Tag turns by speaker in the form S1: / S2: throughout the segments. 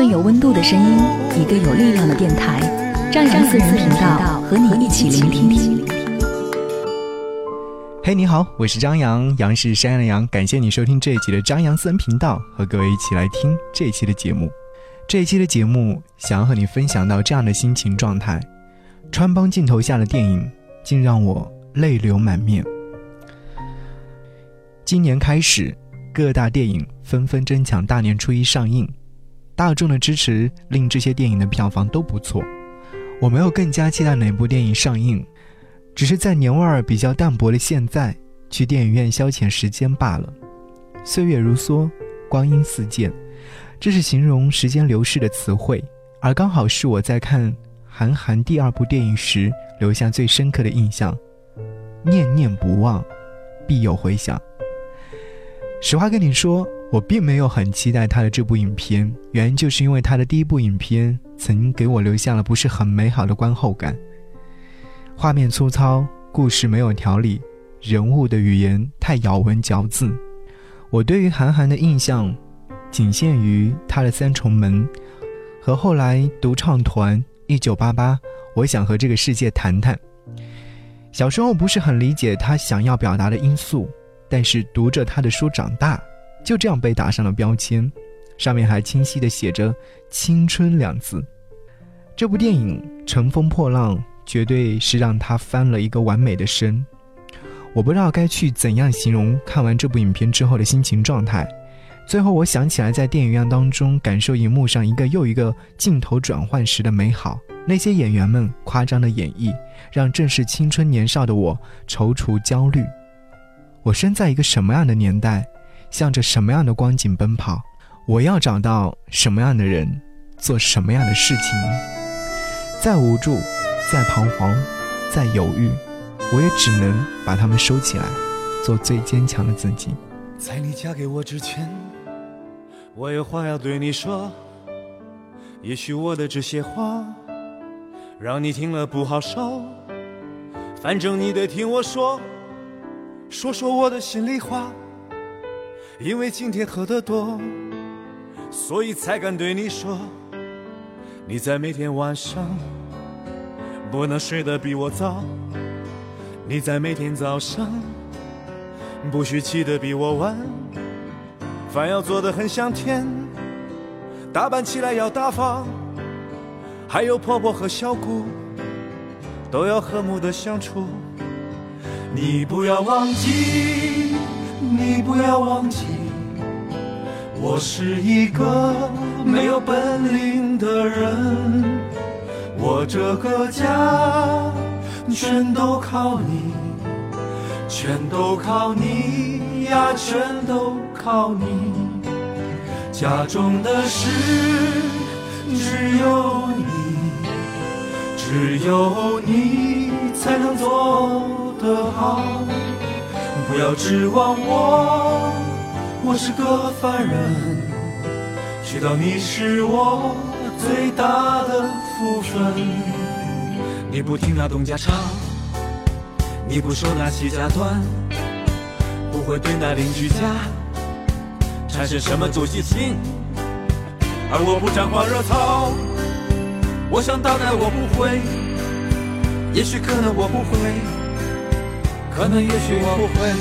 S1: 份有温度的声音，一个有力量的电台，张扬私人频道和你一起聆听。
S2: 嘿，你好，我是张扬，杨是山羊的羊，感谢你收听这一期的张扬私人频道，和各位一起来听这一期的节目。这一期的节目，想要和你分享到这样的心情状态：穿帮镜头下的电影，竟让我泪流满面。今年开始，各大电影纷纷争抢大年初一上映，大众的支持令这些电影的票房都不错。我没有更加期待哪部电影上映，只是在年味儿比较淡薄的现在，去电影院消遣时间罢了。岁月如梭，光阴似箭，这是形容时间流逝的词汇，而刚好是我在看韩寒第二部电影时留下最深刻的印象。念念不忘，必有回响。实话跟你说，我并没有很期待他的这部影片，原因就是因为他的第一部影片曾给我留下了不是很美好的观后感。画面粗糙，故事没有条理，人物的语言太咬文嚼字。我对于韩寒的印象，仅限于他的《三重门》和后来独唱团《一九八八》。我想和这个世界谈谈。小时候不是很理解他想要表达的因素，但是读着他的书长大，就这样被打上了标签，上面还清晰地写着“青春”两字。这部电影《乘风破浪》。绝对是让他翻了一个完美的身。我不知道该去怎样形容看完这部影片之后的心情状态。最后，我想起来在电影院当中感受荧幕上一个又一个镜头转换时的美好。那些演员们夸张的演绎，让正是青春年少的我踌躇焦虑。我生在一个什么样的年代，向着什么样的光景奔跑？我要找到什么样的人，做什么样的事情？再无助。再彷徨，再犹豫，我也只能把它们收起来，做最坚强的自己。
S3: 在你嫁给我之前，我有话要对你说。也许我的这些话，让你听了不好受。反正你得听我说，说说我的心里话。因为今天喝得多，所以才敢对你说。你在每天晚上。不能睡得比我早，你在每天早上不许起得比我晚，饭要做的很香甜，打扮起来要大方，还有婆婆和小姑都要和睦的相处。你不要忘记，你不要忘记，我是一个没有本领的人。我这个家全都靠你，全都靠你呀，全都靠你。家中的事只有你，只有你才能做得好。不要指望我，我是个凡人，知道你是我最大的。福分，你不听那东家唱，你不说那西家短，不会对那邻居家产生什么走心。而我不沾花惹草，我想大概我不会，也许可能我不会，可能也许我不会。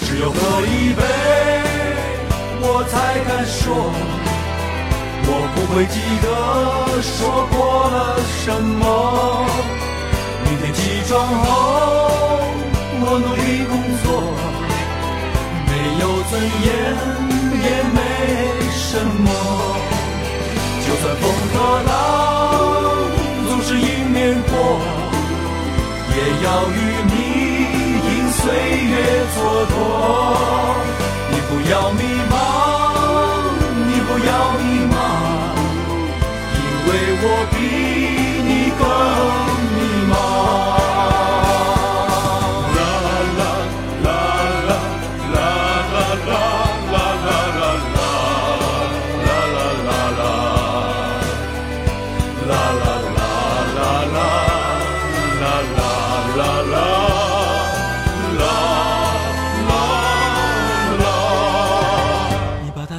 S3: 只有喝一杯，我才敢说。我不会记得说过了什么。明天起床后，我努力工作，没有尊严也没什么。就算风和浪总是迎面过，也要与岁月蹉跎。你不要迷茫，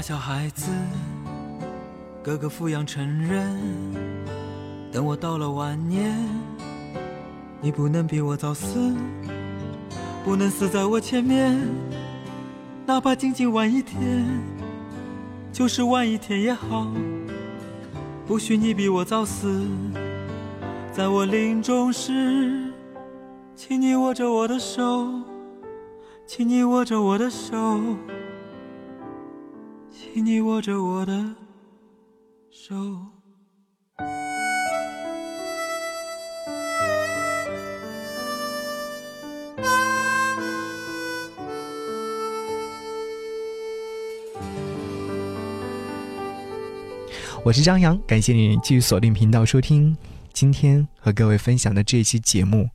S4: 小孩子，哥哥抚养成人。等我到了晚年，你不能比我早死，不能死在我前面，哪怕仅仅晚一天，就是晚一天也好。不许你比我早死，在我临终时，请你握着我的手，请你握着我的手，请你握着我的手。
S2: 我是张扬，感谢你继续锁定频道收听今天和各位分享的这期节目。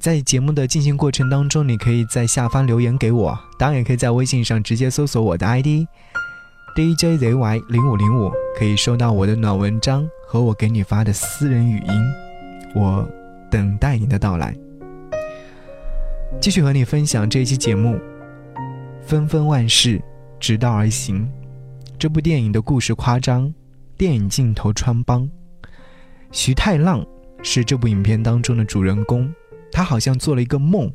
S2: 在节目的进行过程当中，你可以在下方留言给我，当然也可以在微信上直接搜索我的 ID DJZY 零五零五，可以收到我的暖文章和我给你发的私人语音。我等待你的到来，继续和你分享这期节目。纷纷万事，直道而行。这部电影的故事夸张，电影镜头穿帮。徐太浪是这部影片当中的主人公，他好像做了一个梦，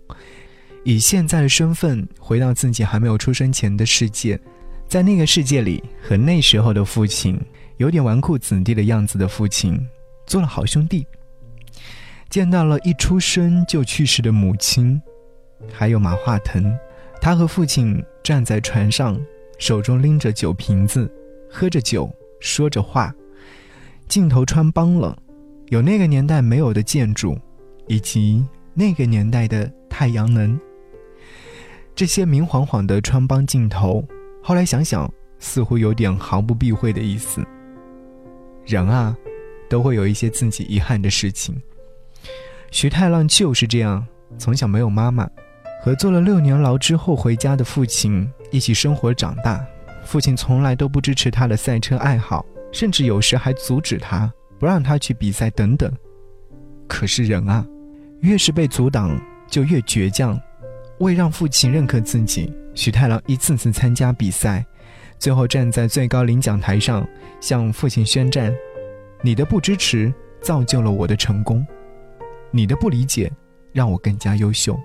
S2: 以现在的身份回到自己还没有出生前的世界，在那个世界里和那时候的父亲有点纨绔子弟的样子的父亲做了好兄弟，见到了一出生就去世的母亲，还有马化腾，他和父亲站在船上。手中拎着酒瓶子，喝着酒，说着话，镜头穿帮了，有那个年代没有的建筑，以及那个年代的太阳能。这些明晃晃的穿帮镜头，后来想想，似乎有点毫不避讳的意思。人啊，都会有一些自己遗憾的事情。徐太浪就是这样，从小没有妈妈。和坐了六年牢之后回家的父亲一起生活长大，父亲从来都不支持他的赛车爱好，甚至有时还阻止他，不让他去比赛等等。可是人啊，越是被阻挡，就越倔强。为让父亲认可自己，许太郎一次次参加比赛，最后站在最高领奖台上向父亲宣战：“你的不支持造就了我的成功，你的不理解让我更加优秀。”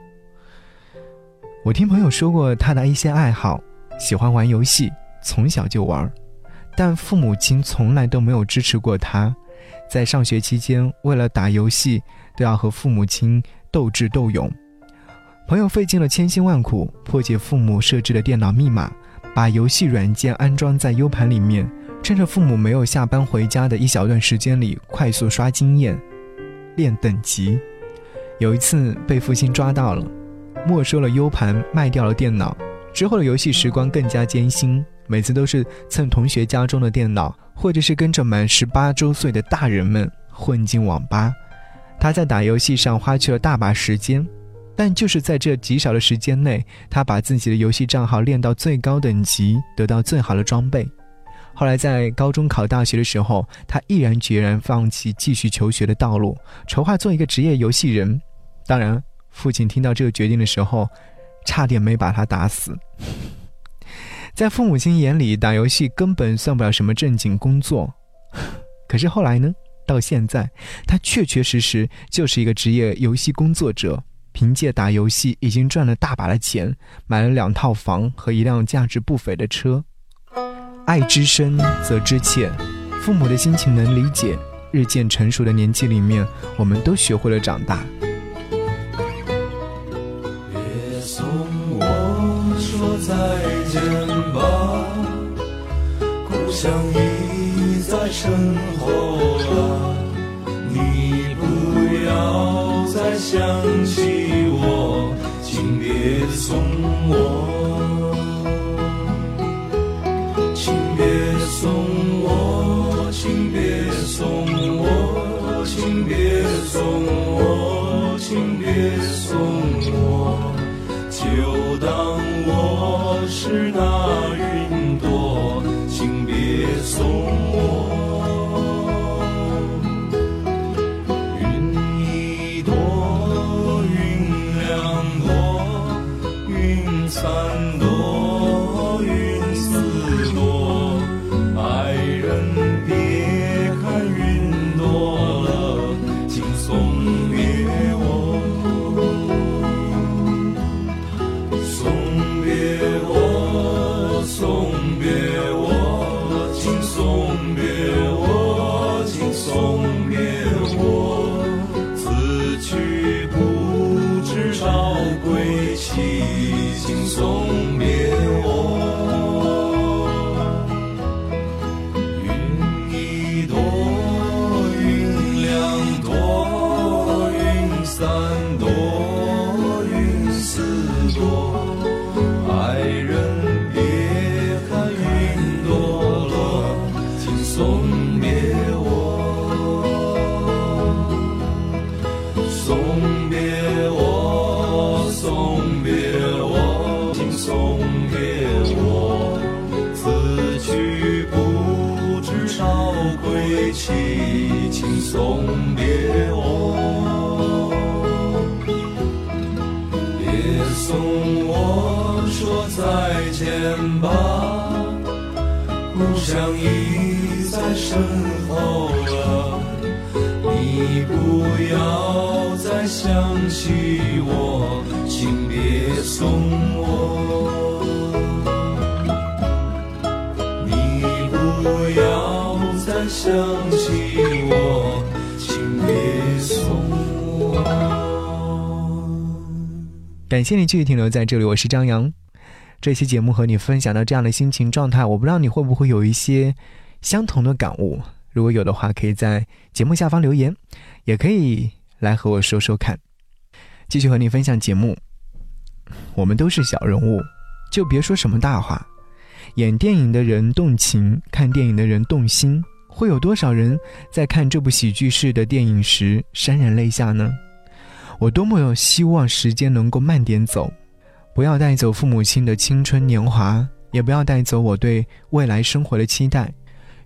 S2: 我听朋友说过他的一些爱好，喜欢玩游戏，从小就玩，但父母亲从来都没有支持过他。在上学期间，为了打游戏，都要和父母亲斗智斗勇。朋友费尽了千辛万苦，破解父母设置的电脑密码，把游戏软件安装在 U 盘里面，趁着父母没有下班回家的一小段时间里，快速刷经验，练等级。有一次被父亲抓到了。没收了 U 盘，卖掉了电脑之后的游戏时光更加艰辛，每次都是蹭同学家中的电脑，或者是跟着满十八周岁的大人们混进网吧。他在打游戏上花去了大把时间，但就是在这极少的时间内，他把自己的游戏账号练到最高等级，得到最好的装备。后来在高中考大学的时候，他毅然决然放弃继续求学的道路，筹划做一个职业游戏人。当然。父亲听到这个决定的时候，差点没把他打死。在父母亲眼里，打游戏根本算不了什么正经工作。可是后来呢？到现在，他确确实实就是一个职业游戏工作者，凭借打游戏已经赚了大把的钱，买了两套房和一辆价值不菲的车。爱之深则之切，父母的心情能理解。日渐成熟的年纪里面，我们都学会了长大送我说。
S3: 再见吧，故乡已在身后想起我，请别送我，サン请送别我，别送我说再见吧，故乡已在身后了，你不要再想起我，请别送我。想起我，请别送我。
S2: 感谢你继续停留在这里，我是张扬。这期节目和你分享到这样的心情状态，我不知道你会不会有一些相同的感悟。如果有的话，可以在节目下方留言，也可以来和我说说看。继续和你分享节目，我们都是小人物，就别说什么大话。演电影的人动情，看电影的人动心，会有多少人在看这部喜剧式的电影时潸然泪下呢？我多么希望时间能够慢点走，不要带走父母亲的青春年华，也不要带走我对未来生活的期待。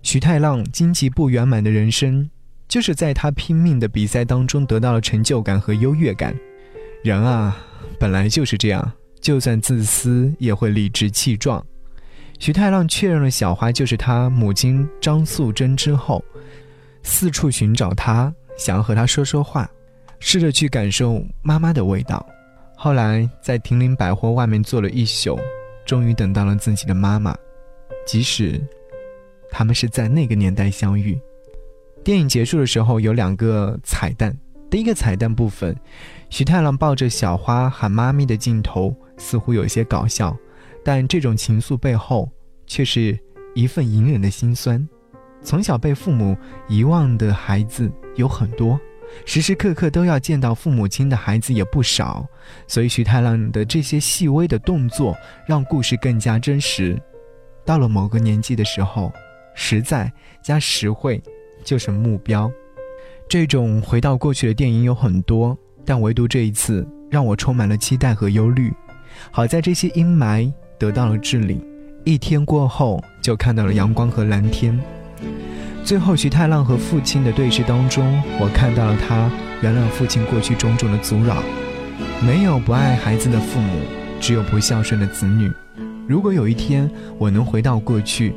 S2: 徐太浪经济不圆满的人生，就是在他拼命的比赛当中得到了成就感和优越感。人啊，本来就是这样，就算自私也会理直气壮。徐太浪确认了小花就是他母亲张素贞之后，四处寻找她，想要和她说说话，试着去感受妈妈的味道。后来在亭林百货外面坐了一宿，终于等到了自己的妈妈。即使他们是在那个年代相遇。电影结束的时候有两个彩蛋，第一个彩蛋部分，徐太郎抱着小花喊妈咪的镜头似乎有些搞笑。但这种情愫背后，却是一份隐忍的心酸。从小被父母遗忘的孩子有很多，时时刻刻都要见到父母亲的孩子也不少。所以徐太郎的这些细微的动作，让故事更加真实。到了某个年纪的时候，实在加实惠就是目标。这种回到过去的电影有很多，但唯独这一次让我充满了期待和忧虑。好在这些阴霾。得到了治理，一天过后就看到了阳光和蓝天。最后，徐太浪和父亲的对视当中，我看到了他原谅父亲过去种种的阻扰。没有不爱孩子的父母，只有不孝顺的子女。如果有一天我能回到过去，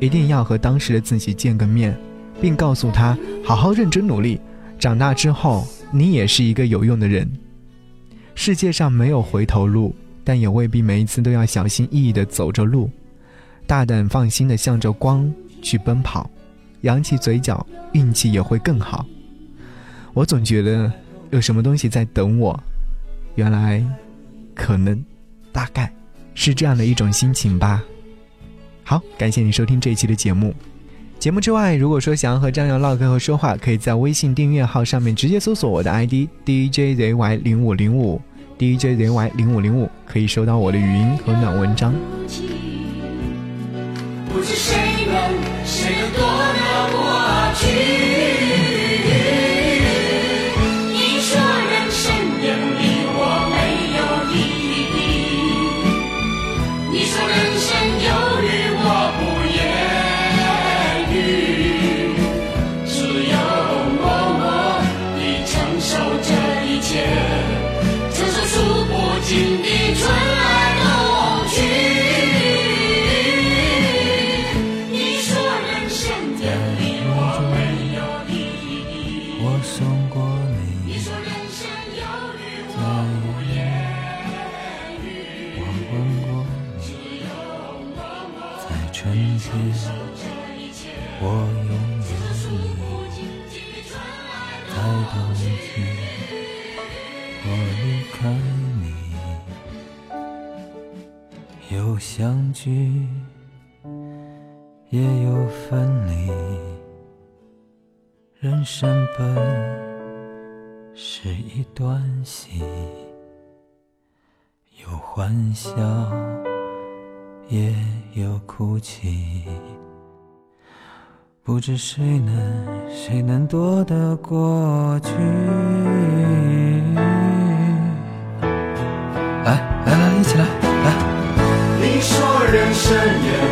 S2: 一定要和当时的自己见个面，并告诉他好好认真努力，长大之后你也是一个有用的人。世界上没有回头路。但也未必每一次都要小心翼翼地走着路，大胆放心地向着光去奔跑，扬起嘴角，运气也会更好。我总觉得有什么东西在等我，原来，可能，大概，是这样的一种心情吧。好，感谢你收听这一期的节目。节目之外，如果说想要和张扬唠嗑和说话，可以在微信订阅号上面直接搜索我的 ID DJZY 零五零五。DJ 人 Y 零五零五可以收到我的语音和暖文章。
S3: 不知谁有
S5: 相聚，也有分离，人生本是一段戏，有欢笑，也有哭泣。不知谁能，谁能躲得过去？
S3: 深夜。